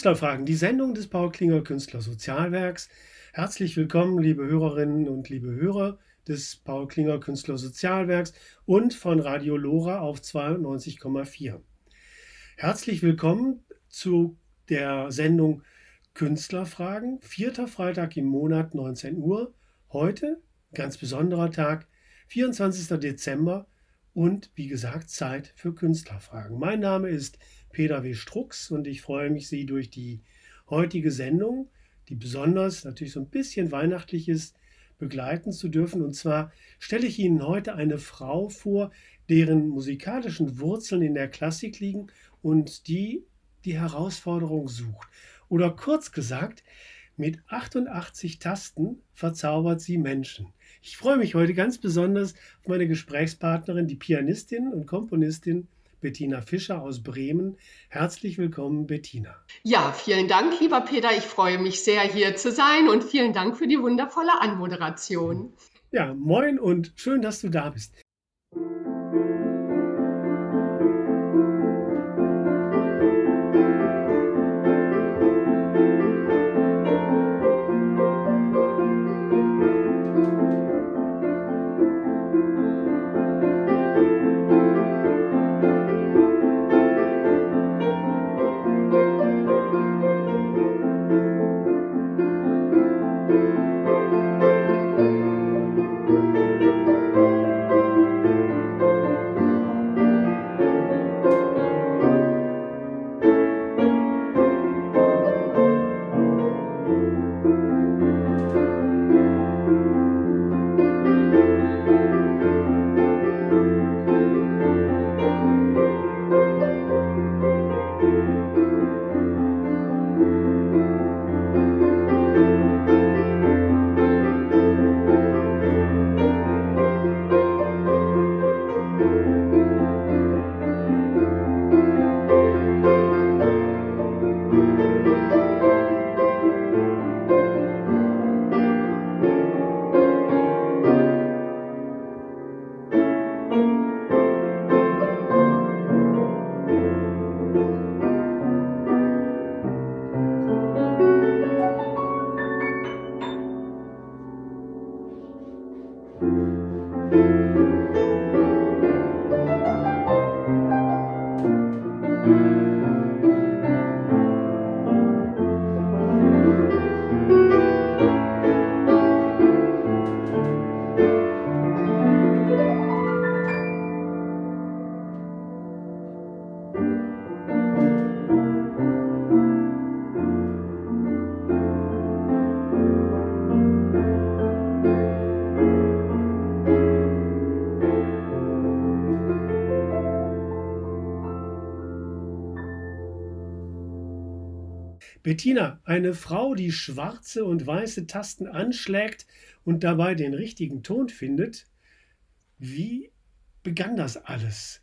Künstlerfragen, die Sendung des Paul Klinger Künstlersozialwerks. Herzlich willkommen, liebe Hörerinnen und liebe Hörer des Paul Klinger Künstlersozialwerks und von Radio Lora auf 92,4. Herzlich willkommen zu der Sendung Künstlerfragen, vierter Freitag im Monat 19 Uhr. Heute, ganz besonderer Tag, 24. Dezember und wie gesagt Zeit für Künstlerfragen. Mein Name ist Peter W. Strux und ich freue mich, Sie durch die heutige Sendung, die besonders natürlich so ein bisschen weihnachtlich ist, begleiten zu dürfen. Und zwar stelle ich Ihnen heute eine Frau vor, deren musikalischen Wurzeln in der Klassik liegen und die die Herausforderung sucht. Oder kurz gesagt, mit 88 Tasten verzaubert sie Menschen. Ich freue mich heute ganz besonders auf meine Gesprächspartnerin, die Pianistin und Komponistin Bettina Fischer aus Bremen. Herzlich willkommen, Bettina. Ja, vielen Dank, lieber Peter. Ich freue mich sehr, hier zu sein und vielen Dank für die wundervolle Anmoderation. Ja, moin und schön, dass du da bist. Bettina, eine Frau, die schwarze und weiße Tasten anschlägt und dabei den richtigen Ton findet. Wie begann das alles?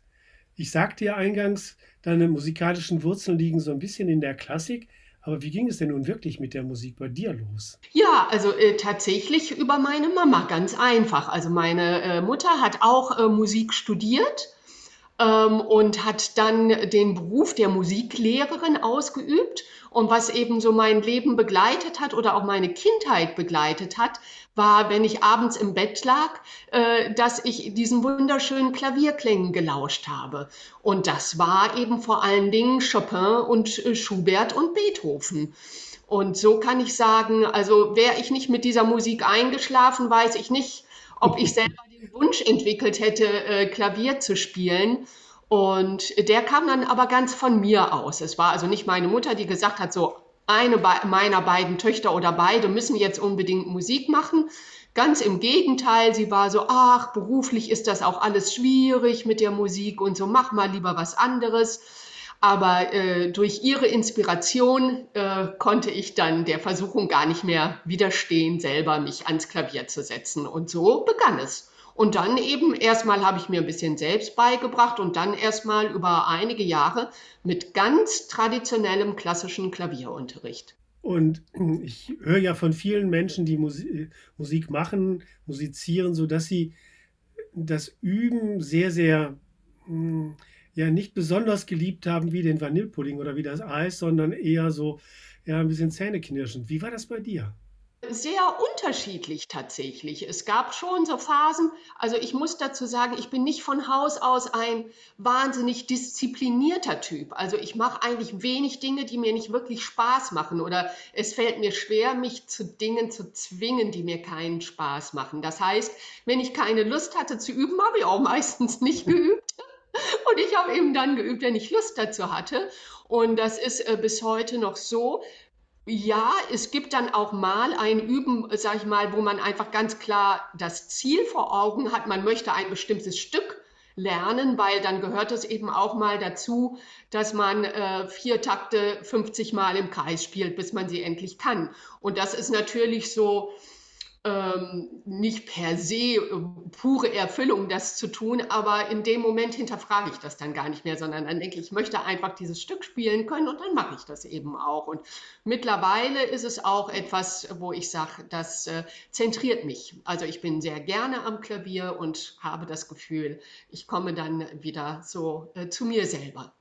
Ich sagte ja eingangs, deine musikalischen Wurzeln liegen so ein bisschen in der Klassik. Aber wie ging es denn nun wirklich mit der Musik bei dir los? Ja, also äh, tatsächlich über meine Mama, ganz einfach. Also meine äh, Mutter hat auch äh, Musik studiert ähm, und hat dann den Beruf der Musiklehrerin ausgeübt. Und was eben so mein Leben begleitet hat oder auch meine Kindheit begleitet hat, war, wenn ich abends im Bett lag, äh, dass ich diesen wunderschönen Klavierklängen gelauscht habe. Und das war eben vor allen Dingen Chopin und äh, Schubert und Beethoven. Und so kann ich sagen, also wäre ich nicht mit dieser Musik eingeschlafen, weiß ich nicht, ob ich selber den Wunsch entwickelt hätte, äh, Klavier zu spielen. Und der kam dann aber ganz von mir aus. Es war also nicht meine Mutter, die gesagt hat, so eine meiner beiden Töchter oder beide müssen jetzt unbedingt Musik machen. Ganz im Gegenteil, sie war so, ach, beruflich ist das auch alles schwierig mit der Musik und so, mach mal lieber was anderes. Aber äh, durch ihre Inspiration äh, konnte ich dann der Versuchung gar nicht mehr widerstehen, selber mich ans Klavier zu setzen. Und so begann es. Und dann eben erstmal habe ich mir ein bisschen selbst beigebracht und dann erstmal über einige Jahre mit ganz traditionellem klassischen Klavierunterricht. Und ich höre ja von vielen Menschen, die Musik, Musik machen, musizieren, so dass sie das Üben sehr, sehr hm, ja nicht besonders geliebt haben wie den Vanillepudding oder wie das Eis, sondern eher so ja ein bisschen zähneknirschend. Wie war das bei dir? Sehr unterschiedlich tatsächlich. Es gab schon so Phasen, also ich muss dazu sagen, ich bin nicht von Haus aus ein wahnsinnig disziplinierter Typ. Also ich mache eigentlich wenig Dinge, die mir nicht wirklich Spaß machen oder es fällt mir schwer, mich zu Dingen zu zwingen, die mir keinen Spaß machen. Das heißt, wenn ich keine Lust hatte zu üben, habe ich auch meistens nicht geübt. Und ich habe eben dann geübt, wenn ich Lust dazu hatte. Und das ist äh, bis heute noch so. Ja, es gibt dann auch mal ein Üben, sag ich mal, wo man einfach ganz klar das Ziel vor Augen hat. Man möchte ein bestimmtes Stück lernen, weil dann gehört es eben auch mal dazu, dass man äh, vier Takte 50 Mal im Kreis spielt, bis man sie endlich kann. Und das ist natürlich so, ähm, nicht per se äh, pure Erfüllung, das zu tun, aber in dem Moment hinterfrage ich das dann gar nicht mehr, sondern dann denke ich, ich möchte einfach dieses Stück spielen können und dann mache ich das eben auch. Und mittlerweile ist es auch etwas, wo ich sage, das äh, zentriert mich. Also ich bin sehr gerne am Klavier und habe das Gefühl, ich komme dann wieder so äh, zu mir selber.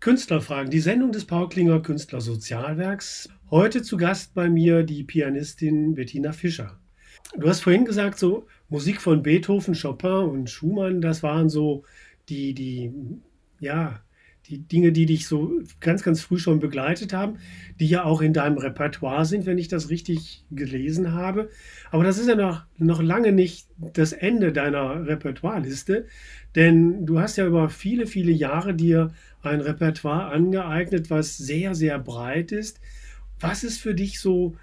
Künstlerfragen, die Sendung des Paul Klinger Künstlersozialwerks. Heute zu Gast bei mir die Pianistin Bettina Fischer. Du hast vorhin gesagt, so Musik von Beethoven, Chopin und Schumann, das waren so die, die, ja, die Dinge, die dich so ganz, ganz früh schon begleitet haben, die ja auch in deinem Repertoire sind, wenn ich das richtig gelesen habe. Aber das ist ja noch, noch lange nicht das Ende deiner Repertoireliste, denn du hast ja über viele, viele Jahre dir ein Repertoire angeeignet, was sehr, sehr breit ist. Was ist für dich so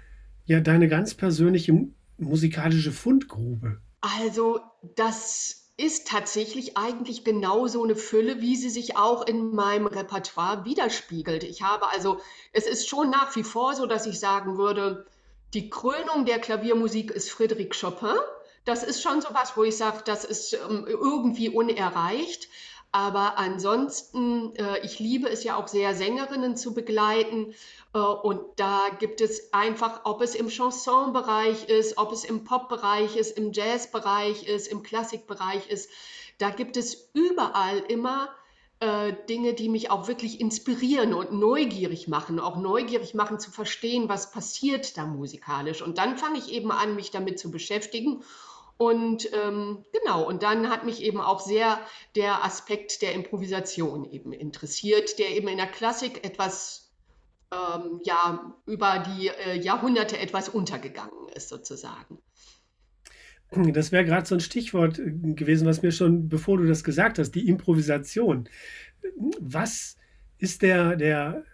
ja deine ganz persönliche musikalische Fundgrube? Also, das ist tatsächlich eigentlich genau so eine Fülle, wie sie sich auch in meinem Repertoire widerspiegelt. Ich habe also, es ist schon nach wie vor so, dass ich sagen würde, die Krönung der Klaviermusik ist Frédéric Chopin. Das ist schon so was, wo ich sage, das ist ähm, irgendwie unerreicht. Aber ansonsten, äh, ich liebe es ja auch sehr, Sängerinnen zu begleiten. Äh, und da gibt es einfach, ob es im Chansonbereich ist, ob es im Popbereich ist, im Jazzbereich ist, im Klassikbereich ist, da gibt es überall immer äh, Dinge, die mich auch wirklich inspirieren und neugierig machen, auch neugierig machen zu verstehen, was passiert da musikalisch. Und dann fange ich eben an, mich damit zu beschäftigen. Und ähm, genau, und dann hat mich eben auch sehr der Aspekt der Improvisation eben interessiert, der eben in der Klassik etwas ähm, ja über die äh, Jahrhunderte etwas untergegangen ist, sozusagen. Das wäre gerade so ein Stichwort äh, gewesen, was mir schon, bevor du das gesagt hast, die Improvisation. Was ist der, der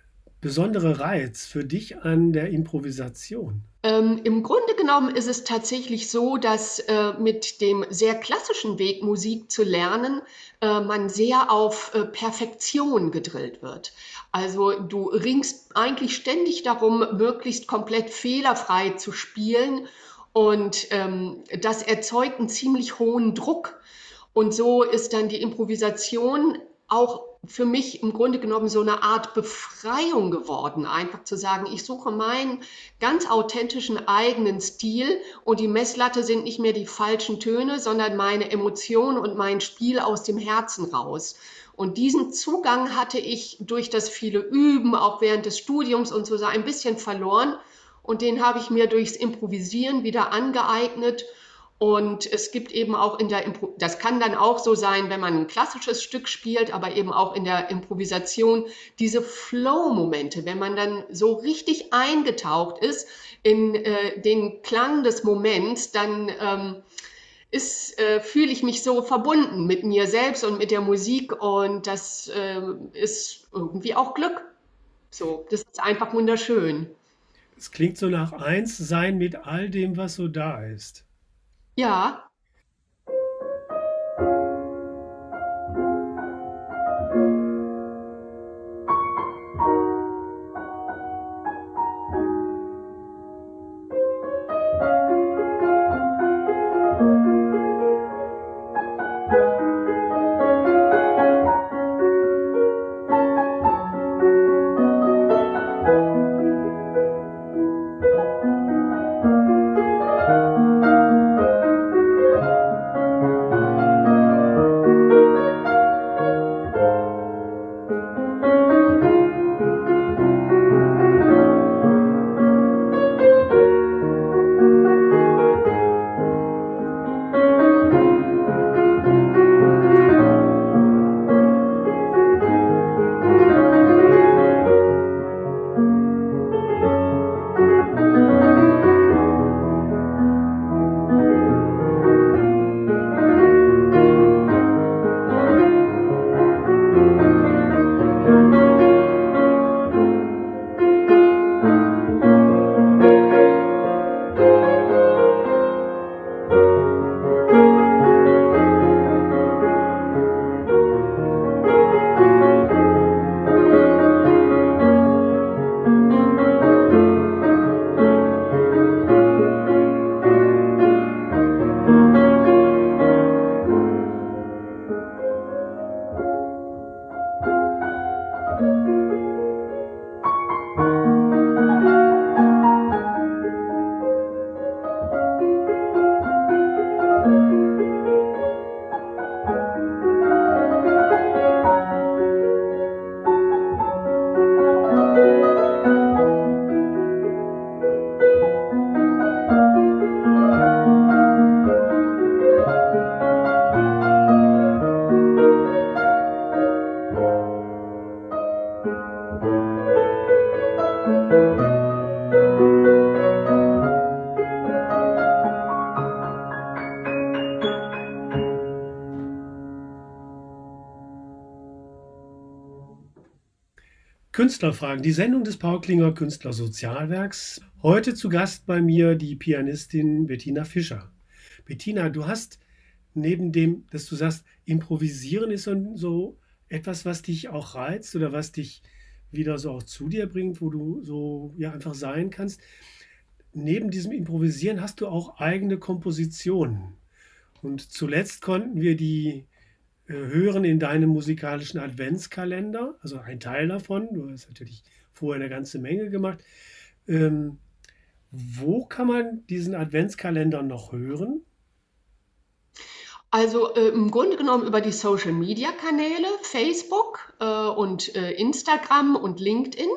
besondere Reiz für dich an der Improvisation? Ähm, Im Grunde genommen ist es tatsächlich so, dass äh, mit dem sehr klassischen Weg, Musik zu lernen, äh, man sehr auf äh, Perfektion gedrillt wird. Also du ringst eigentlich ständig darum, möglichst komplett fehlerfrei zu spielen und ähm, das erzeugt einen ziemlich hohen Druck. Und so ist dann die Improvisation auch für mich im Grunde genommen so eine Art Befreiung geworden, einfach zu sagen, ich suche meinen ganz authentischen eigenen Stil und die Messlatte sind nicht mehr die falschen Töne, sondern meine Emotionen und mein Spiel aus dem Herzen raus. Und diesen Zugang hatte ich durch das viele Üben, auch während des Studiums und so ein bisschen verloren. Und den habe ich mir durchs Improvisieren wieder angeeignet und es gibt eben auch in der, Impro das kann dann auch so sein, wenn man ein klassisches Stück spielt, aber eben auch in der Improvisation diese Flow-Momente, wenn man dann so richtig eingetaucht ist in äh, den Klang des Moments, dann ähm, äh, fühle ich mich so verbunden mit mir selbst und mit der Musik und das äh, ist irgendwie auch Glück. So, das ist einfach wunderschön. Es klingt so nach eins sein mit all dem, was so da ist. Ja. Künstlerfragen, die Sendung des Paul Klinger Künstlersozialwerks. Heute zu Gast bei mir die Pianistin Bettina Fischer. Bettina, du hast neben dem, dass du sagst, improvisieren ist so, etwas, was dich auch reizt oder was dich wieder so auch zu dir bringt, wo du so ja einfach sein kannst. Neben diesem Improvisieren hast du auch eigene Kompositionen. Und zuletzt konnten wir die hören in deinem musikalischen Adventskalender, also ein Teil davon. Du hast natürlich vorher eine ganze Menge gemacht. Ähm, wo kann man diesen Adventskalender noch hören? Also äh, im Grunde genommen über die Social-Media-Kanäle, Facebook äh, und äh, Instagram und LinkedIn.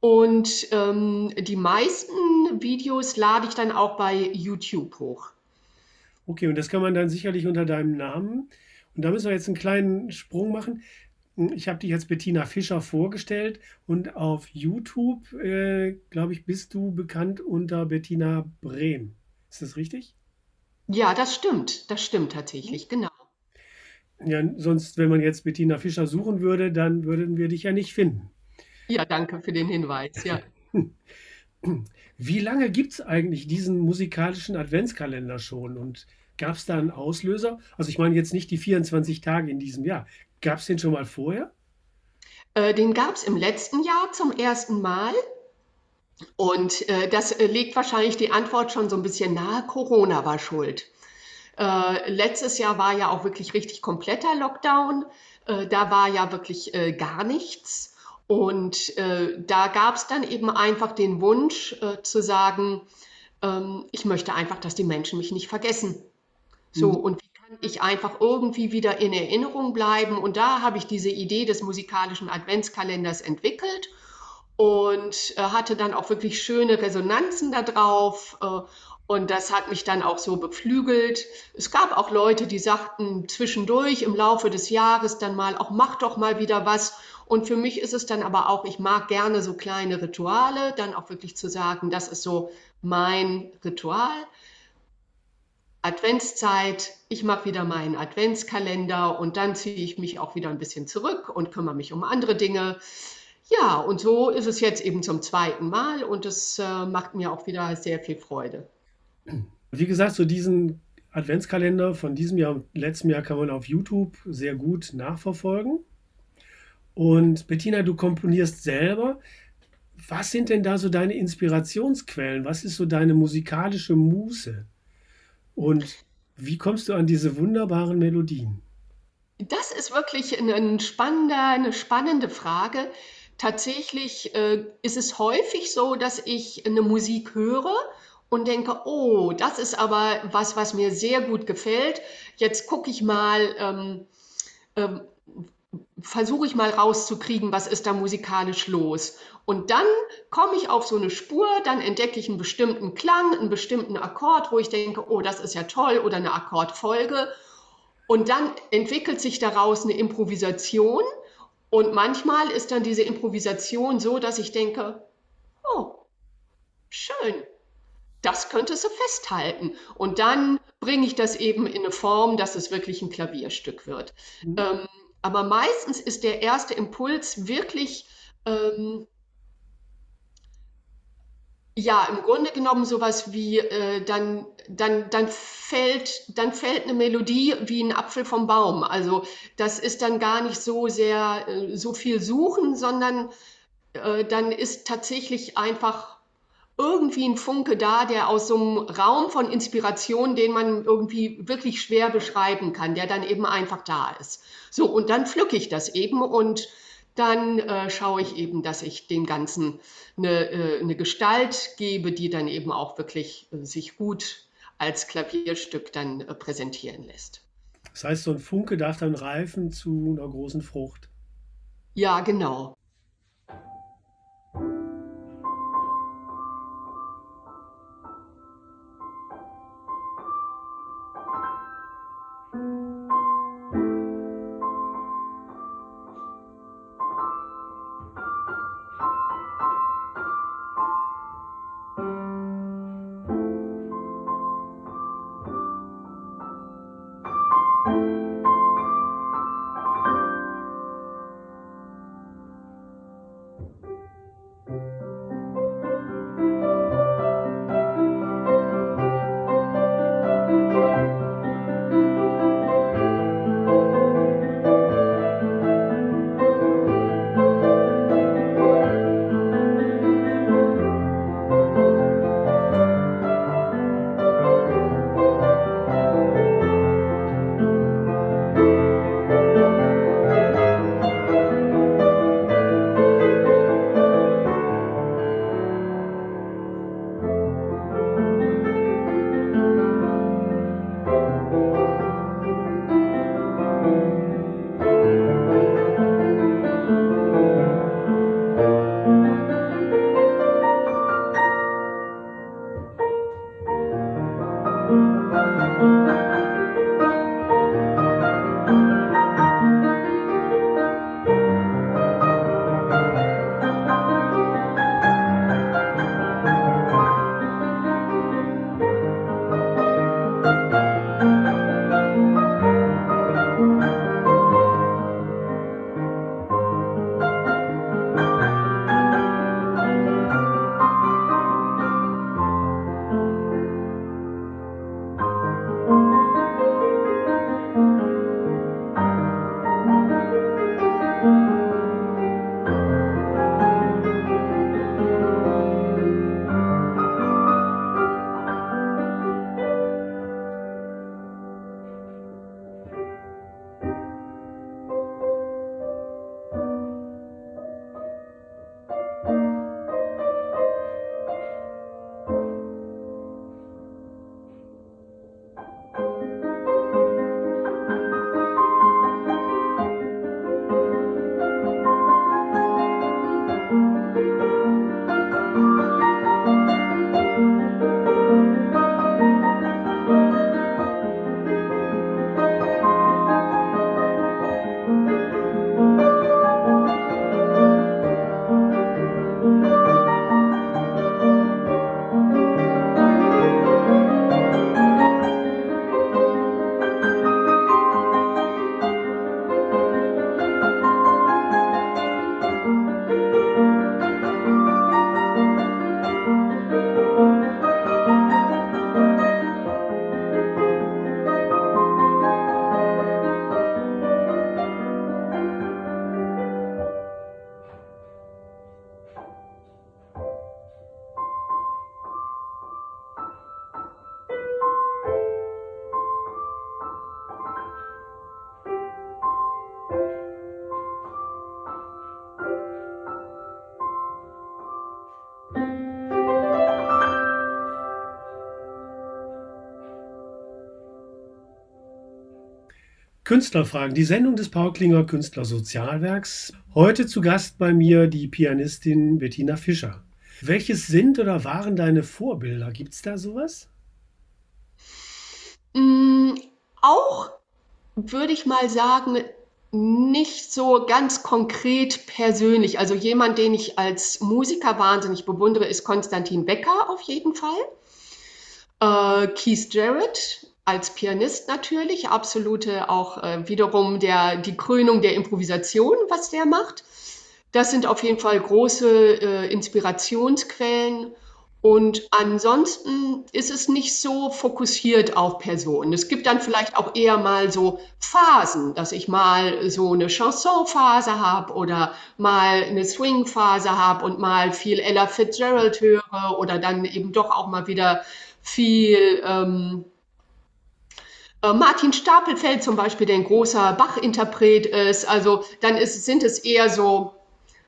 Und ähm, die meisten Videos lade ich dann auch bei YouTube hoch. Okay, und das kann man dann sicherlich unter deinem Namen. Und da müssen wir jetzt einen kleinen Sprung machen. Ich habe dich jetzt Bettina Fischer vorgestellt und auf YouTube, äh, glaube ich, bist du bekannt unter Bettina Brehm. Ist das richtig? Ja, das stimmt. Das stimmt tatsächlich, genau. Ja, sonst, wenn man jetzt Bettina Fischer suchen würde, dann würden wir dich ja nicht finden. Ja, danke für den Hinweis, ja. Wie lange gibt es eigentlich diesen musikalischen Adventskalender schon? Und gab es da einen Auslöser? Also ich meine jetzt nicht die 24 Tage in diesem Jahr. Gab es den schon mal vorher? Äh, den gab es im letzten Jahr zum ersten Mal. Und äh, das äh, legt wahrscheinlich die Antwort schon so ein bisschen nahe. Corona war schuld. Äh, letztes Jahr war ja auch wirklich richtig kompletter Lockdown. Äh, da war ja wirklich gar nichts. Und da gab es dann eben einfach den Wunsch zu sagen, ähm, ich möchte einfach, dass die Menschen mich nicht vergessen. So, mhm. und wie kann ich einfach irgendwie wieder in Erinnerung bleiben? Und da habe ich diese Idee des musikalischen Adventskalenders entwickelt und äh, hatte dann auch wirklich schöne Resonanzen darauf. Äh, und das hat mich dann auch so beflügelt. Es gab auch Leute, die sagten zwischendurch im Laufe des Jahres dann mal, auch mach doch mal wieder was. Und für mich ist es dann aber auch, ich mag gerne so kleine Rituale, dann auch wirklich zu sagen, das ist so mein Ritual. Adventszeit, ich mache wieder meinen Adventskalender und dann ziehe ich mich auch wieder ein bisschen zurück und kümmere mich um andere Dinge. Ja, und so ist es jetzt eben zum zweiten Mal und es äh, macht mir auch wieder sehr viel Freude. Wie gesagt, so diesen Adventskalender von diesem Jahr und letztem Jahr kann man auf YouTube sehr gut nachverfolgen. Und Bettina, du komponierst selber. Was sind denn da so deine Inspirationsquellen? Was ist so deine musikalische Muße? Und wie kommst du an diese wunderbaren Melodien? Das ist wirklich ein spannender, eine spannende Frage. Tatsächlich äh, ist es häufig so, dass ich eine Musik höre und denke, oh, das ist aber was, was mir sehr gut gefällt. Jetzt gucke ich mal, ähm, ähm, versuche ich mal rauszukriegen, was ist da musikalisch los. Und dann komme ich auf so eine Spur, dann entdecke ich einen bestimmten Klang, einen bestimmten Akkord, wo ich denke, oh, das ist ja toll, oder eine Akkordfolge. Und dann entwickelt sich daraus eine Improvisation und manchmal ist dann diese Improvisation so, dass ich denke, oh, schön, das könntest du festhalten. Und dann bringe ich das eben in eine Form, dass es wirklich ein Klavierstück wird. Mhm. Ähm, aber meistens ist der erste Impuls wirklich ähm, ja, im Grunde genommen sowas wie, äh, dann, dann, dann, fällt, dann fällt eine Melodie wie ein Apfel vom Baum. Also das ist dann gar nicht so sehr äh, so viel suchen, sondern äh, dann ist tatsächlich einfach irgendwie ein Funke da, der aus so einem Raum von Inspiration, den man irgendwie wirklich schwer beschreiben kann, der dann eben einfach da ist. So, und dann pflücke ich das eben und dann äh, schaue ich eben, dass ich dem Ganzen eine, äh, eine Gestalt gebe, die dann eben auch wirklich äh, sich gut als Klavierstück dann äh, präsentieren lässt. Das heißt, so ein Funke darf dann reifen zu einer großen Frucht. Ja, genau. Künstlerfragen, die Sendung des Paul Klinger Künstlersozialwerks. Heute zu Gast bei mir die Pianistin Bettina Fischer. Welches sind oder waren deine Vorbilder? Gibt es da sowas? Mm, auch würde ich mal sagen, nicht so ganz konkret persönlich. Also jemand, den ich als Musiker wahnsinnig bewundere, ist Konstantin Becker auf jeden Fall. Äh, Keith Jarrett als Pianist natürlich, absolute auch äh, wiederum der, die Krönung der Improvisation, was der macht. Das sind auf jeden Fall große äh, Inspirationsquellen. Und ansonsten ist es nicht so fokussiert auf Personen. Es gibt dann vielleicht auch eher mal so Phasen, dass ich mal so eine Chanson-Phase habe oder mal eine Swing-Phase habe und mal viel Ella Fitzgerald höre oder dann eben doch auch mal wieder viel ähm, äh, Martin Stapelfeld zum Beispiel, der ein großer Bach-Interpret ist. Also dann ist, sind es eher so,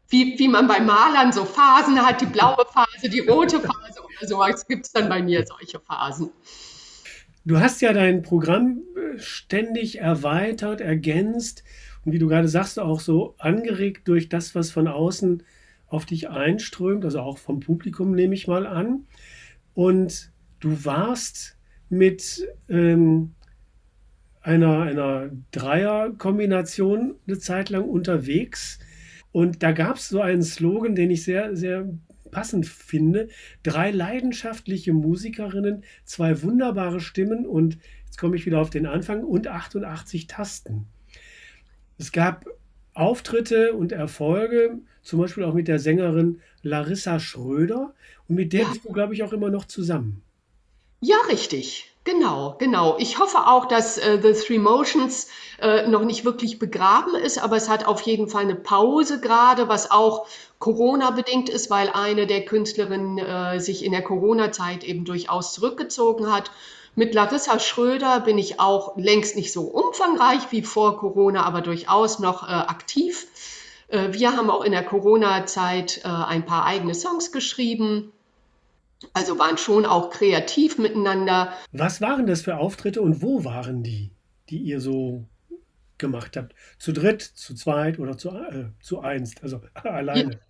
wie, wie man bei Malern so Phasen hat, die blaue Phase, die rote Phase oder so. Es gibt dann bei mir solche Phasen. Du hast ja dein Programm äh, ständig erweitert, ergänzt und wie du gerade sagst, auch so angeregt durch das, was von außen auf dich einströmt, also auch vom Publikum nehme ich mal an. Und du warst mit ähm, einer, einer Dreierkombination eine Zeit lang unterwegs. Und da gab es so einen Slogan, den ich sehr, sehr passend finde. Drei leidenschaftliche Musikerinnen, zwei wunderbare Stimmen und jetzt komme ich wieder auf den Anfang und 88 Tasten. Es gab Auftritte und Erfolge, zum Beispiel auch mit der Sängerin Larissa Schröder und mit der ja. bist du, glaube ich, auch immer noch zusammen. Ja, richtig. Genau, genau. Ich hoffe auch, dass äh, The Three Motions äh, noch nicht wirklich begraben ist, aber es hat auf jeden Fall eine Pause gerade, was auch Corona-bedingt ist, weil eine der Künstlerinnen äh, sich in der Corona-Zeit eben durchaus zurückgezogen hat. Mit Larissa Schröder bin ich auch längst nicht so umfangreich wie vor Corona, aber durchaus noch äh, aktiv. Äh, wir haben auch in der Corona-Zeit äh, ein paar eigene Songs geschrieben also waren schon auch kreativ miteinander. Was waren das für Auftritte und wo waren die, die ihr so gemacht habt? Zu dritt, zu zweit oder zu, äh, zu einst, also alleine?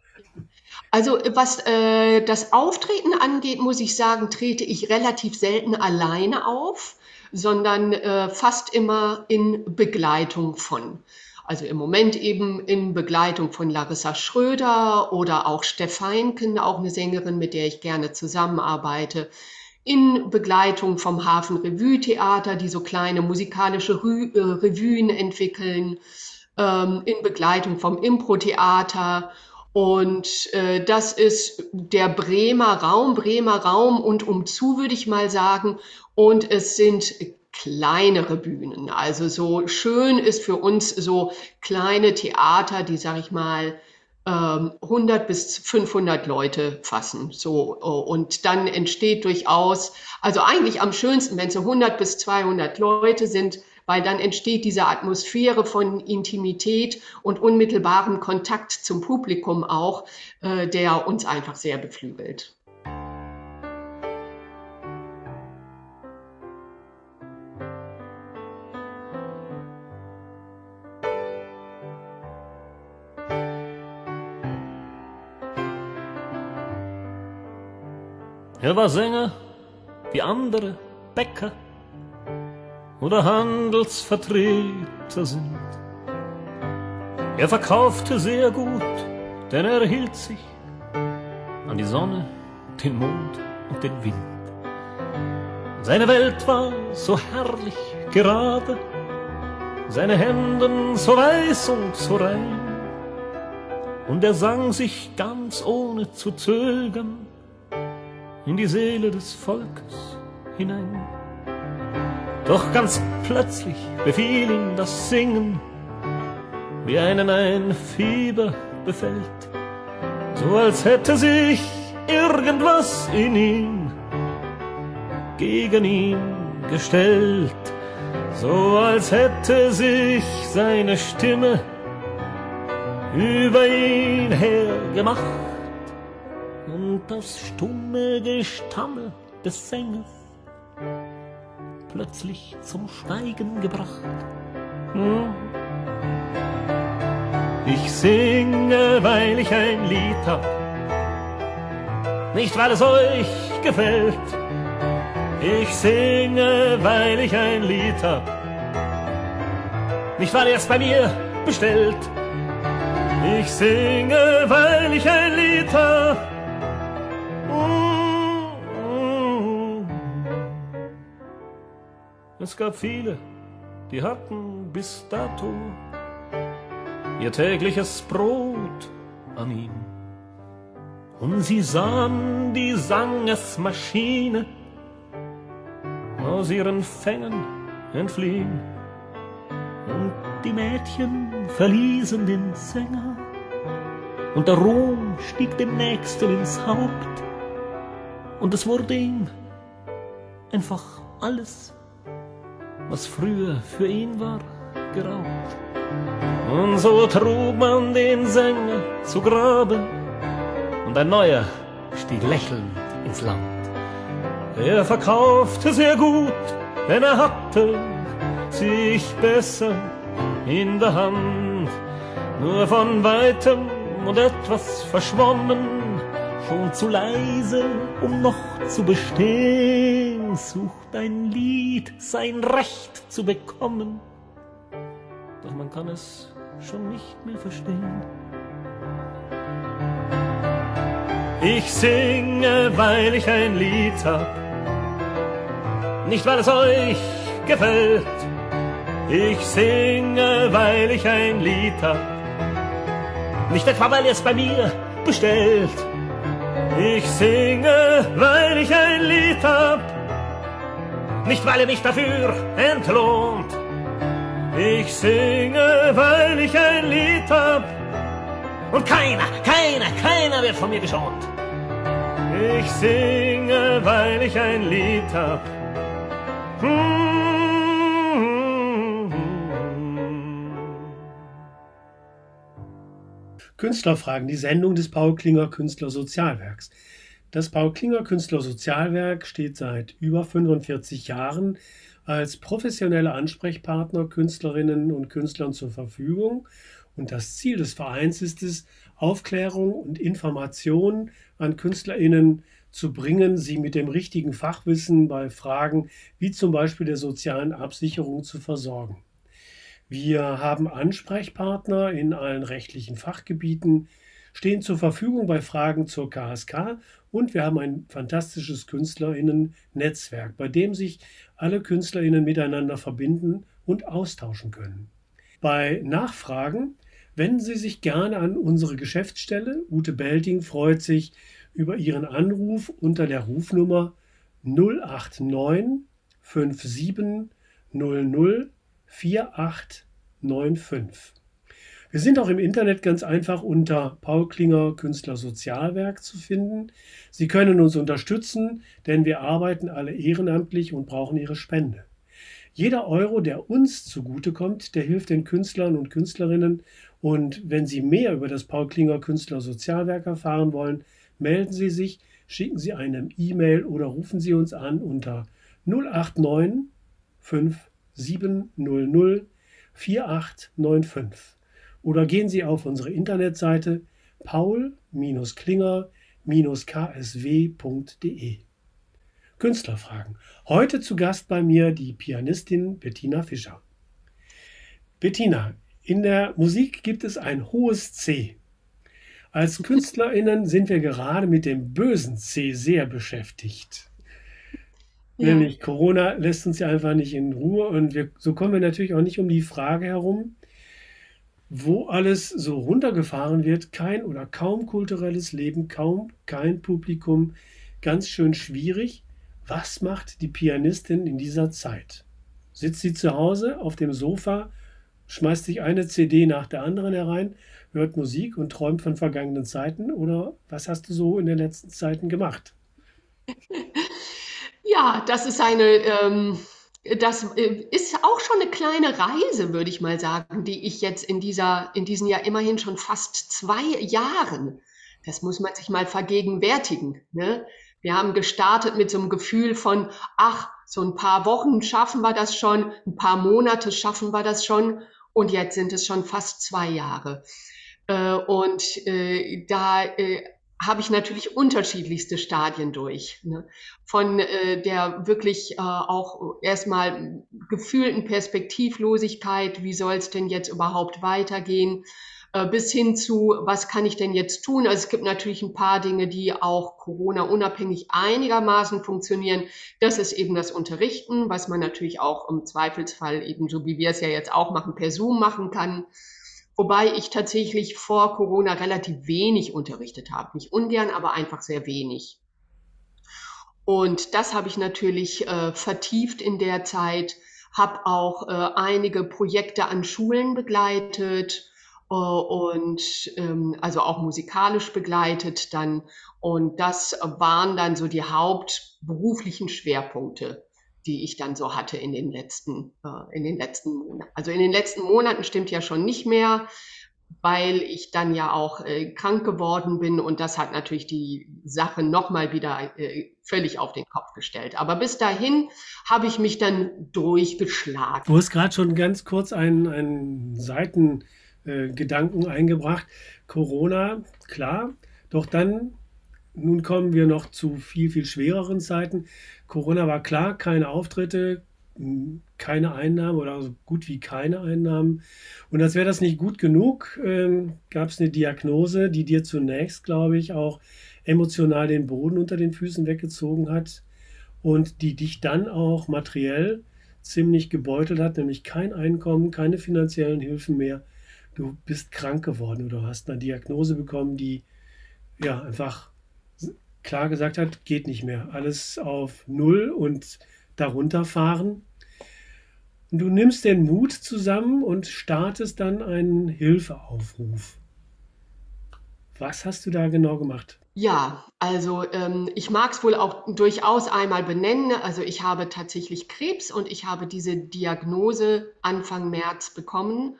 Also was äh, das Auftreten angeht, muss ich sagen, trete ich relativ selten alleine auf, sondern äh, fast immer in Begleitung von. Also im Moment eben in Begleitung von Larissa Schröder oder auch Steffeinken, auch eine Sängerin, mit der ich gerne zusammenarbeite. In Begleitung vom Hafen Revue Theater, die so kleine musikalische Rü äh, Revuen entwickeln. Ähm, in Begleitung vom Impro-Theater und äh, das ist der Bremer Raum, Bremer Raum und umzu, würde ich mal sagen. Und es sind kleinere Bühnen. Also so schön ist für uns so kleine Theater, die, sag ich mal, 100 ähm, bis 500 Leute fassen. So, und dann entsteht durchaus, also eigentlich am schönsten, wenn es so 100 bis 200 Leute sind, weil dann entsteht diese Atmosphäre von Intimität und unmittelbarem Kontakt zum Publikum auch, äh, der uns einfach sehr beflügelt. Er war Sänger wie andere Bäcker oder Handelsvertreter sind. Er verkaufte sehr gut, denn er hielt sich an die Sonne, den Mond und den Wind. Seine Welt war so herrlich gerade, seine Hemden so weiß und so rein. Und er sang sich ganz ohne zu zögern in die Seele des Volkes hinein. Doch ganz plötzlich befiel ihn das Singen, wie einen ein Fieber befällt, so als hätte sich irgendwas in ihm gegen ihn gestellt, so als hätte sich seine Stimme über ihn hergemacht und das stumme Gestammel des Sängers plötzlich zum Schweigen gebracht. Hm. Ich singe, weil ich ein Lied hab, nicht weil es euch gefällt. Ich singe, weil ich ein Lied hab, nicht weil er es bei mir bestellt. Ich singe, weil ich ein Lied hab, Es gab viele, die hatten bis dato ihr tägliches Brot an ihm. Und sie sahen die Sangesmaschine aus ihren Fängen entfliehen. Und die Mädchen verließen den Sänger, und der Ruhm stieg dem Nächsten ins Haupt, und es wurde ihm einfach alles was früher für ihn war, geraubt. Und so trug man den Sänger zu Grabe, und ein neuer stieg lächelnd ins Land. Er verkaufte sehr gut, denn er hatte sich besser in der Hand. Nur von weitem und etwas verschwommen schon zu leise, um noch zu bestehen, sucht ein Lied sein Recht zu bekommen. Doch man kann es schon nicht mehr verstehen. Ich singe, weil ich ein Lied hab, nicht weil es euch gefällt. Ich singe, weil ich ein Lied hab, nicht etwa weil ihr es bei mir bestellt. Ich singe, weil ich ein Lied hab, nicht weil er mich dafür entlohnt. Ich singe, weil ich ein Lied hab, und keiner, keiner, keiner wird von mir geschont. Ich singe, weil ich ein Lied hab. Hm. Künstlerfragen, die Sendung des Paul Klinger Künstler Sozialwerks. Das Paul Klinger Künstler Sozialwerk steht seit über 45 Jahren als professionelle Ansprechpartner Künstlerinnen und Künstlern zur Verfügung. Und das Ziel des Vereins ist es, Aufklärung und Information an KünstlerInnen zu bringen, sie mit dem richtigen Fachwissen bei Fragen wie zum Beispiel der sozialen Absicherung zu versorgen. Wir haben Ansprechpartner in allen rechtlichen Fachgebieten, stehen zur Verfügung bei Fragen zur KSK und wir haben ein fantastisches Künstlerinnen-Netzwerk, bei dem sich alle Künstlerinnen miteinander verbinden und austauschen können. Bei Nachfragen wenden Sie sich gerne an unsere Geschäftsstelle. Ute Belting freut sich über Ihren Anruf unter der Rufnummer 089 57 00 4895. Wir sind auch im Internet ganz einfach unter Paul Klinger Künstler Sozialwerk zu finden. Sie können uns unterstützen, denn wir arbeiten alle ehrenamtlich und brauchen Ihre Spende. Jeder Euro, der uns zugutekommt, der hilft den Künstlern und Künstlerinnen. Und wenn Sie mehr über das Paul Klinger Künstler Sozialwerk erfahren wollen, melden Sie sich, schicken Sie eine E-Mail oder rufen Sie uns an unter 089 5700 4895 oder gehen Sie auf unsere Internetseite paul-klinger-ksw.de. Künstlerfragen. Heute zu Gast bei mir die Pianistin Bettina Fischer. Bettina, in der Musik gibt es ein hohes C. Als KünstlerInnen sind wir gerade mit dem bösen C sehr beschäftigt. Ja. Nämlich Corona lässt uns ja einfach nicht in Ruhe und wir, so kommen wir natürlich auch nicht um die Frage herum, wo alles so runtergefahren wird, kein oder kaum kulturelles Leben, kaum kein Publikum, ganz schön schwierig. Was macht die Pianistin in dieser Zeit? Sitzt sie zu Hause auf dem Sofa, schmeißt sich eine CD nach der anderen herein, hört Musik und träumt von vergangenen Zeiten? Oder was hast du so in den letzten Zeiten gemacht? Ja, das ist eine ähm, das äh, ist auch schon eine kleine Reise, würde ich mal sagen, die ich jetzt in dieser, in diesen ja immerhin schon fast zwei Jahren, das muss man sich mal vergegenwärtigen. Ne? Wir haben gestartet mit so einem Gefühl von, ach, so ein paar Wochen schaffen wir das schon, ein paar Monate schaffen wir das schon und jetzt sind es schon fast zwei Jahre. Äh, und äh, da habe ich natürlich unterschiedlichste Stadien durch. Ne? Von äh, der wirklich äh, auch erstmal gefühlten Perspektivlosigkeit, wie soll es denn jetzt überhaupt weitergehen, äh, bis hin zu, was kann ich denn jetzt tun? Also es gibt natürlich ein paar Dinge, die auch Corona-unabhängig einigermaßen funktionieren. Das ist eben das Unterrichten, was man natürlich auch im Zweifelsfall eben so wie wir es ja jetzt auch machen, per Zoom machen kann. Wobei ich tatsächlich vor Corona relativ wenig unterrichtet habe. Nicht ungern, aber einfach sehr wenig. Und das habe ich natürlich äh, vertieft in der Zeit, habe auch äh, einige Projekte an Schulen begleitet äh, und ähm, also auch musikalisch begleitet dann. Und das waren dann so die hauptberuflichen Schwerpunkte die ich dann so hatte in den letzten, äh, in den letzten Monaten. Also in den letzten Monaten stimmt ja schon nicht mehr, weil ich dann ja auch äh, krank geworden bin und das hat natürlich die Sache nochmal wieder äh, völlig auf den Kopf gestellt. Aber bis dahin habe ich mich dann durchgeschlagen. Du hast gerade schon ganz kurz einen, einen Seitengedanken äh, eingebracht. Corona, klar, doch dann nun kommen wir noch zu viel, viel schwereren Zeiten. Corona war klar, keine Auftritte, keine Einnahmen oder so gut wie keine Einnahmen. Und als wäre das nicht gut genug, ähm, gab es eine Diagnose, die dir zunächst, glaube ich, auch emotional den Boden unter den Füßen weggezogen hat und die dich dann auch materiell ziemlich gebeutelt hat, nämlich kein Einkommen, keine finanziellen Hilfen mehr. Du bist krank geworden oder hast eine Diagnose bekommen, die ja einfach klar gesagt hat, geht nicht mehr. Alles auf Null und darunter fahren. Und du nimmst den Mut zusammen und startest dann einen Hilfeaufruf. Was hast du da genau gemacht? Ja, also ähm, ich mag es wohl auch durchaus einmal benennen. Also ich habe tatsächlich Krebs und ich habe diese Diagnose Anfang März bekommen.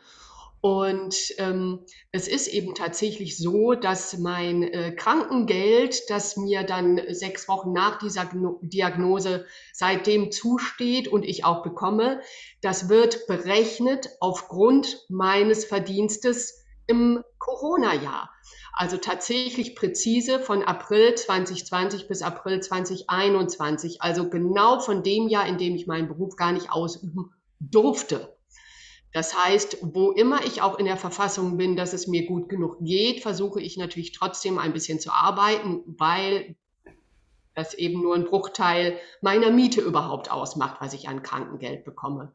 Und ähm, es ist eben tatsächlich so, dass mein äh, Krankengeld, das mir dann sechs Wochen nach dieser Diagnose seitdem zusteht und ich auch bekomme, das wird berechnet aufgrund meines Verdienstes im Corona-Jahr. Also tatsächlich präzise von April 2020 bis April 2021. Also genau von dem Jahr, in dem ich meinen Beruf gar nicht ausüben durfte. Das heißt, wo immer ich auch in der Verfassung bin, dass es mir gut genug geht, versuche ich natürlich trotzdem ein bisschen zu arbeiten, weil das eben nur ein Bruchteil meiner Miete überhaupt ausmacht, was ich an Krankengeld bekomme.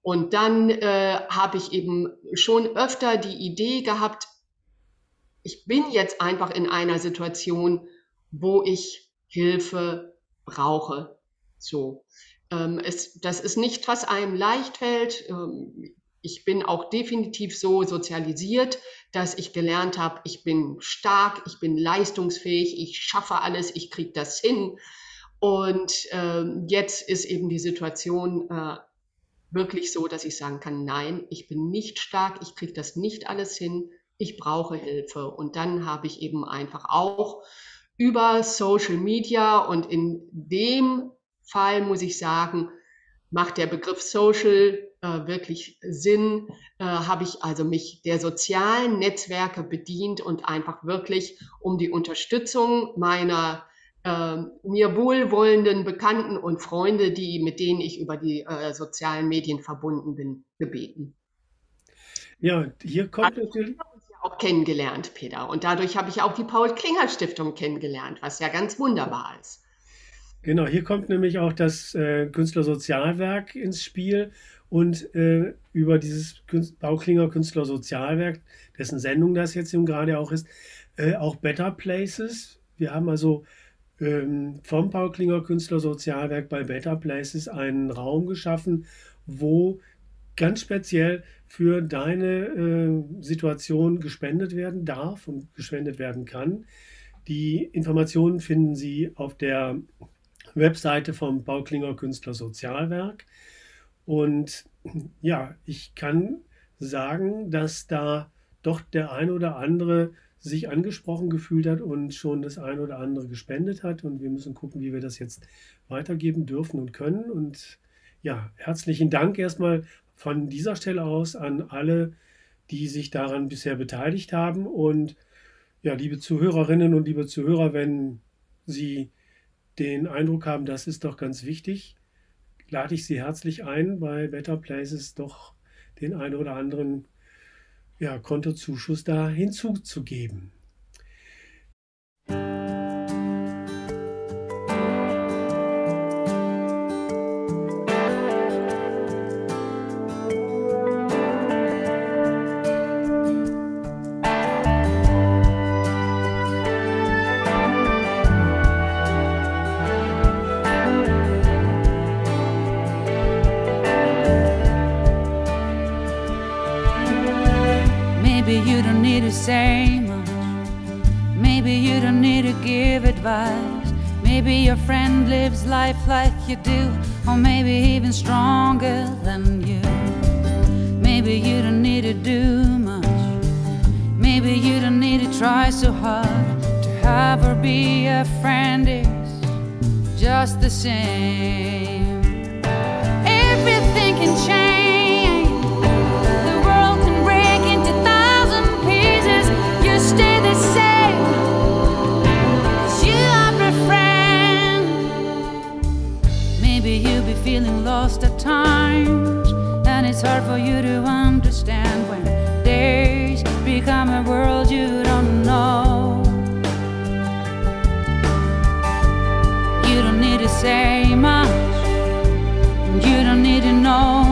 Und dann äh, habe ich eben schon öfter die Idee gehabt, ich bin jetzt einfach in einer Situation, wo ich Hilfe brauche. So. Ähm, es, das ist nicht, was einem leicht fällt. Ähm, ich bin auch definitiv so sozialisiert, dass ich gelernt habe, ich bin stark, ich bin leistungsfähig, ich schaffe alles, ich kriege das hin. Und äh, jetzt ist eben die Situation äh, wirklich so, dass ich sagen kann, nein, ich bin nicht stark, ich kriege das nicht alles hin, ich brauche Hilfe. Und dann habe ich eben einfach auch über Social Media und in dem Fall muss ich sagen, macht der Begriff Social äh, wirklich Sinn, äh, habe ich also mich der sozialen Netzwerke bedient und einfach wirklich um die Unterstützung meiner äh, mir wohlwollenden Bekannten und Freunde, die, mit denen ich über die äh, sozialen Medien verbunden bin, gebeten. Ja, hier kommt also, natürlich. Auch kennengelernt, Peter. Und dadurch habe ich auch die Paul-Klinger-Stiftung kennengelernt, was ja ganz wunderbar ist. Genau, hier kommt nämlich auch das äh, Künstlersozialwerk ins Spiel und äh, über dieses Künst Bauklinger Künstlersozialwerk, dessen Sendung das jetzt eben gerade auch ist, äh, auch Better Places. Wir haben also ähm, vom Paul-Klinger Künstlersozialwerk bei Better Places einen Raum geschaffen, wo ganz speziell für deine äh, Situation gespendet werden darf und gespendet werden kann. Die Informationen finden Sie auf der Webseite vom Bauklinger Künstlersozialwerk. Und ja, ich kann sagen, dass da doch der ein oder andere sich angesprochen gefühlt hat und schon das ein oder andere gespendet hat. Und wir müssen gucken, wie wir das jetzt weitergeben dürfen und können. Und ja, herzlichen Dank erstmal von dieser Stelle aus an alle, die sich daran bisher beteiligt haben. Und ja, liebe Zuhörerinnen und liebe Zuhörer, wenn Sie den Eindruck haben, das ist doch ganz wichtig, lade ich Sie herzlich ein, bei Better Places doch den einen oder anderen ja, Kontozuschuss da hinzuzugeben. Need to say much, you don't need to know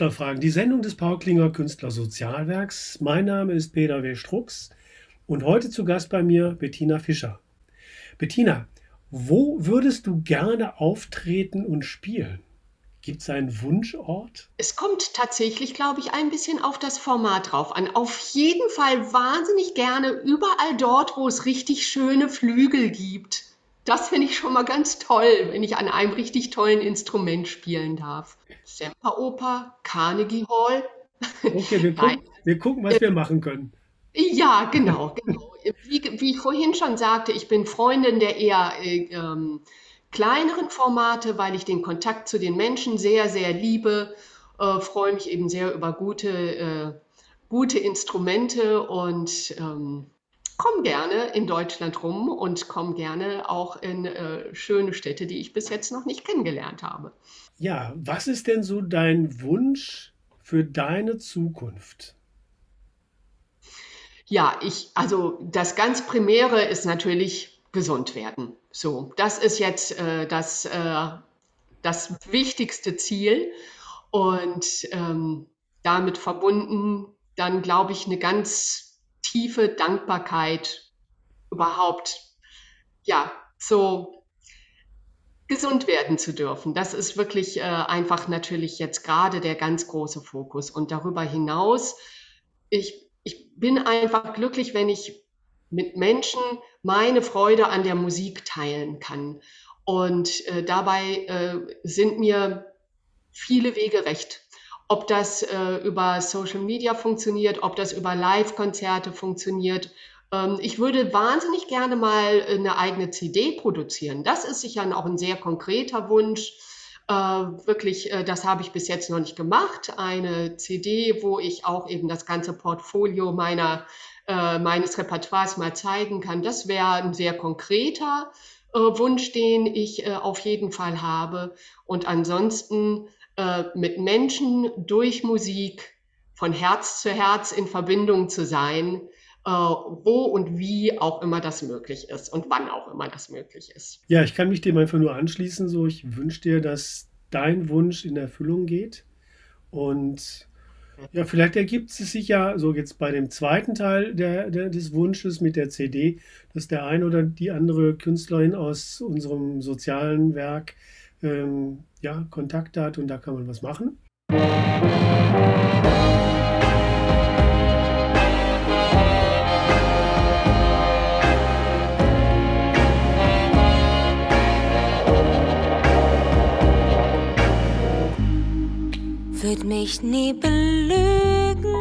Künstlerfragen, die Sendung des Paul Klinger Künstlersozialwerks. Mein Name ist Peter W. Strux und heute zu Gast bei mir Bettina Fischer. Bettina, wo würdest du gerne auftreten und spielen? Gibt es einen Wunschort? Es kommt tatsächlich, glaube ich, ein bisschen auf das Format drauf an. Auf jeden Fall wahnsinnig gerne überall dort, wo es richtig schöne Flügel gibt. Das finde ich schon mal ganz toll, wenn ich an einem richtig tollen Instrument spielen darf. Semperoper, Carnegie Hall. Okay, wir gucken, wir gucken was wir machen können. Ja, genau, genau. Wie, wie, ich vorhin schon sagte, ich bin Freundin der eher äh, ähm, kleineren Formate, weil ich den Kontakt zu den Menschen sehr, sehr liebe. Äh, freue mich eben sehr über gute, äh, gute Instrumente und ähm, komme gerne in Deutschland rum und komme gerne auch in äh, schöne Städte, die ich bis jetzt noch nicht kennengelernt habe. Ja, was ist denn so dein Wunsch für deine Zukunft? Ja, ich, also das ganz Primäre ist natürlich gesund werden. So, das ist jetzt äh, das, äh, das wichtigste Ziel und ähm, damit verbunden dann, glaube ich, eine ganz tiefe Dankbarkeit überhaupt, ja, so gesund werden zu dürfen. Das ist wirklich äh, einfach natürlich jetzt gerade der ganz große Fokus. Und darüber hinaus, ich, ich bin einfach glücklich, wenn ich mit Menschen meine Freude an der Musik teilen kann. Und äh, dabei äh, sind mir viele Wege recht. Ob das äh, über Social Media funktioniert, ob das über Live-Konzerte funktioniert ähm, ich würde wahnsinnig gerne mal eine eigene CD produzieren. Das ist sicher auch ein sehr konkreter Wunsch. Äh, wirklich, äh, das habe ich bis jetzt noch nicht gemacht. Eine CD, wo ich auch eben das ganze Portfolio meiner, äh, meines Repertoires mal zeigen kann. Das wäre ein sehr konkreter Wunsch, den ich auf jeden Fall habe. Und ansonsten mit Menschen durch Musik von Herz zu Herz in Verbindung zu sein, äh, wo und wie auch immer das möglich ist und wann auch immer das möglich ist. Ja, ich kann mich dem einfach nur anschließen. So, ich wünsche dir, dass dein Wunsch in Erfüllung geht. Und ja, vielleicht ergibt es sich ja so jetzt bei dem zweiten Teil der, der, des Wunsches mit der CD, dass der ein oder die andere Künstlerin aus unserem sozialen Werk ähm, ja, Kontakt hat und da kann man was machen. wird mich nie belügen.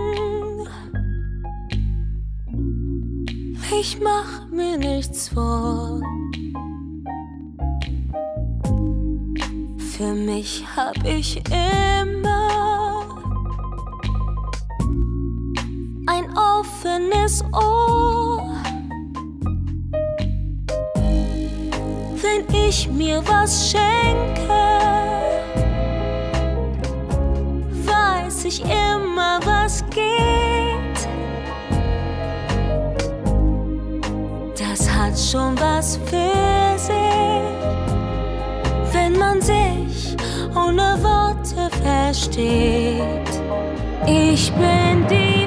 Ich mach mir nichts vor. Für mich hab ich immer ein offenes Ohr. Wenn ich mir was schenke, sich immer was geht. Das hat schon was für sich, wenn man sich ohne Worte versteht. Ich bin die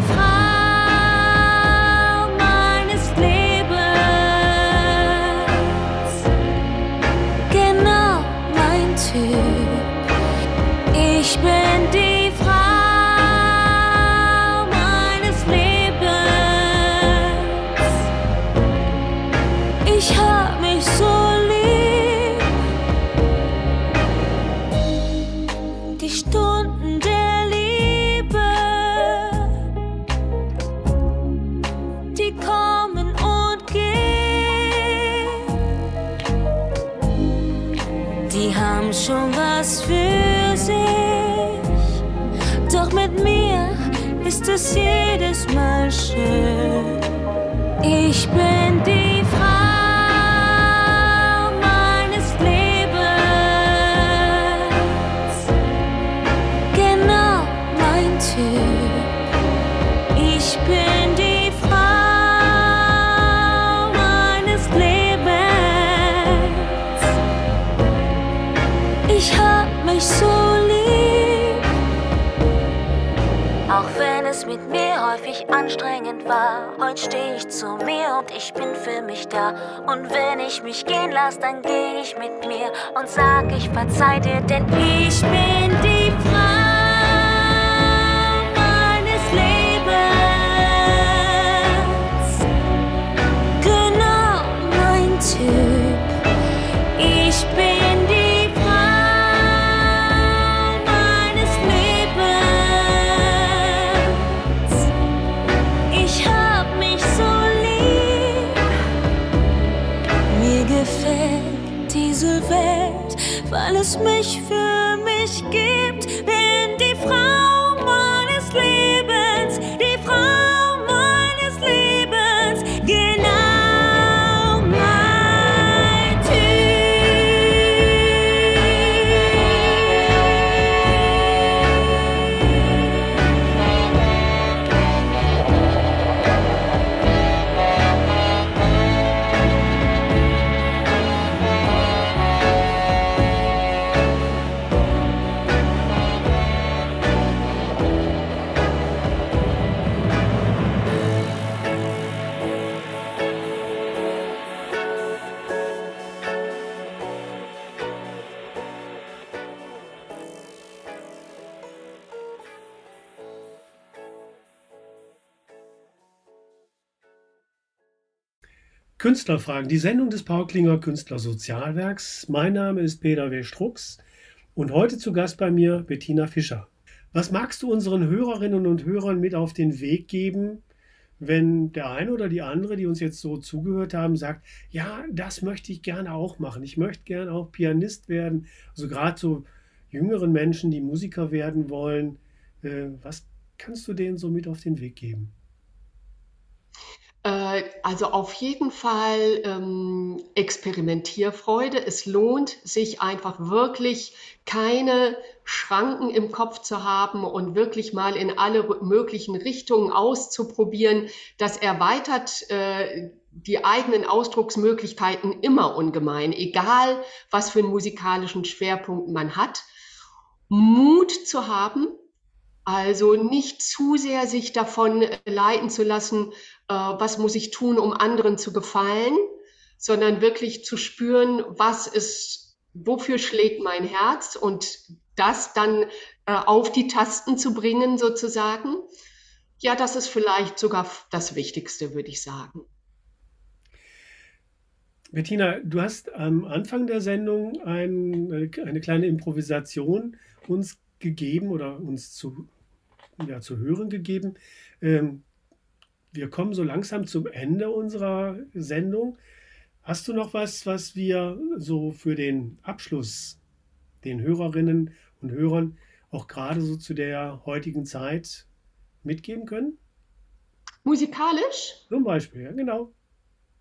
mit mir häufig anstrengend war, heute stehe ich zu mir und ich bin für mich da. Und wenn ich mich gehen lass, dann geh ich mit mir und sag, ich verzeih dir, denn ich bin die weil es mich für mich gibt. Bin die Frau meines Lebens, Künstlerfragen, die Sendung des Paul Klinger Künstlersozialwerks. Mein Name ist Peter W. Strux und heute zu Gast bei mir Bettina Fischer. Was magst du unseren Hörerinnen und Hörern mit auf den Weg geben, wenn der eine oder die andere, die uns jetzt so zugehört haben, sagt, ja, das möchte ich gerne auch machen. Ich möchte gerne auch Pianist werden. Also gerade so jüngeren Menschen, die Musiker werden wollen. Äh, was kannst du denen so mit auf den Weg geben? Äh, Also auf jeden Fall ähm, Experimentierfreude. Es lohnt sich einfach wirklich keine Schranken im Kopf zu haben und wirklich mal in alle möglichen Richtungen auszuprobieren. Das erweitert äh, die eigenen Ausdrucksmöglichkeiten immer ungemein, egal was für einen musikalischen Schwerpunkt man hat. Mut zu haben, also nicht zu sehr sich davon äh, leiten zu lassen, äh, was muss ich tun, um anderen zu gefallen, sondern wirklich zu spüren, was ist, wofür schlägt mein Herz und das dann äh, auf die Tasten zu bringen sozusagen. Ja, das ist vielleicht sogar das Wichtigste, würde ich sagen. Bettina, du hast am Anfang der Sendung ein, äh, eine kleine Improvisation uns gegeben oder uns zu, ja, zu hören gegeben. Ähm, wir kommen so langsam zum Ende unserer Sendung. Hast du noch was, was wir so für den Abschluss den Hörerinnen und Hörern auch gerade so zu der heutigen Zeit mitgeben können? Musikalisch? Zum Beispiel, ja, genau.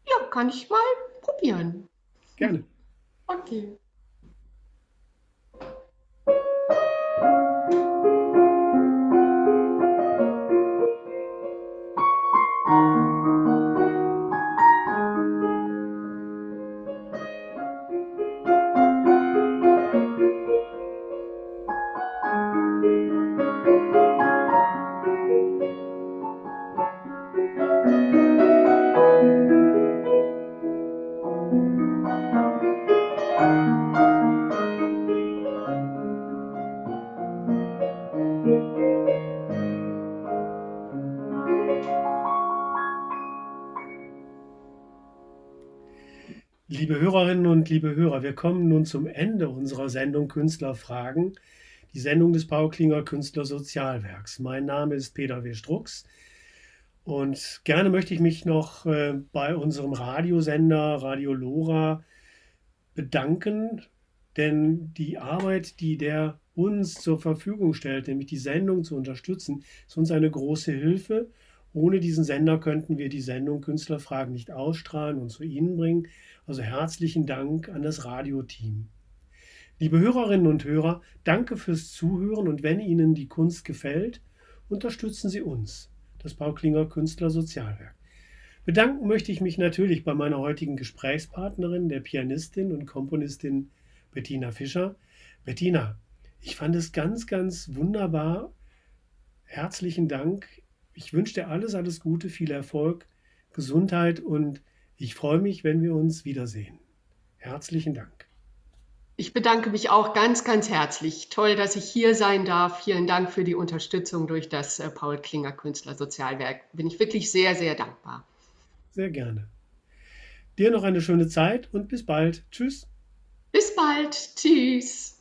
Ja, kann ich mal probieren. Gerne. Okay. Liebe Hörer, wir kommen nun zum Ende unserer Sendung Künstlerfragen, die Sendung des Paul Klinger Künstlersozialwerks. Mein Name ist Peter W. Strux und gerne möchte ich mich noch äh, bei unserem Radiosender Radio Lora bedanken Denn die Arbeit, die der uns zur Verfügung stellt, nämlich die Sendung zu unterstützen, ist uns eine große Hilfe. Ohne diesen Sender könnten wir die Sendung Künstlerfragen nicht ausstrahlen und zu Ihnen bringen. Also herzlichen Dank an das Radioteam. Liebe Hörerinnen und Hörer, danke fürs Zuhören und wenn Ihnen die Kunst gefällt, unterstützen Sie uns, das Paul Klinger Künstler Sozialwerk. Bedanken möchte ich mich natürlich bei meiner heutigen Gesprächspartnerin, der Pianistin und Komponistin Bettina Fischer. Bettina, ich fand es ganz, ganz wunderbar. Herzlichen Dank. Ich wünsche dir alles, alles Gute, viel Erfolg, Gesundheit und ich freue mich, wenn wir uns wiedersehen. Herzlichen Dank. Ich bedanke mich auch ganz, ganz herzlich. Toll, dass ich hier sein darf. Vielen Dank für die Unterstützung durch das äh, Paul Klinger Künstler Sozialwerk. Bin ich wirklich sehr, sehr dankbar. Sehr gerne. Dir noch eine schöne Zeit und bis bald. Tschüss. Bis bald. Tschüss.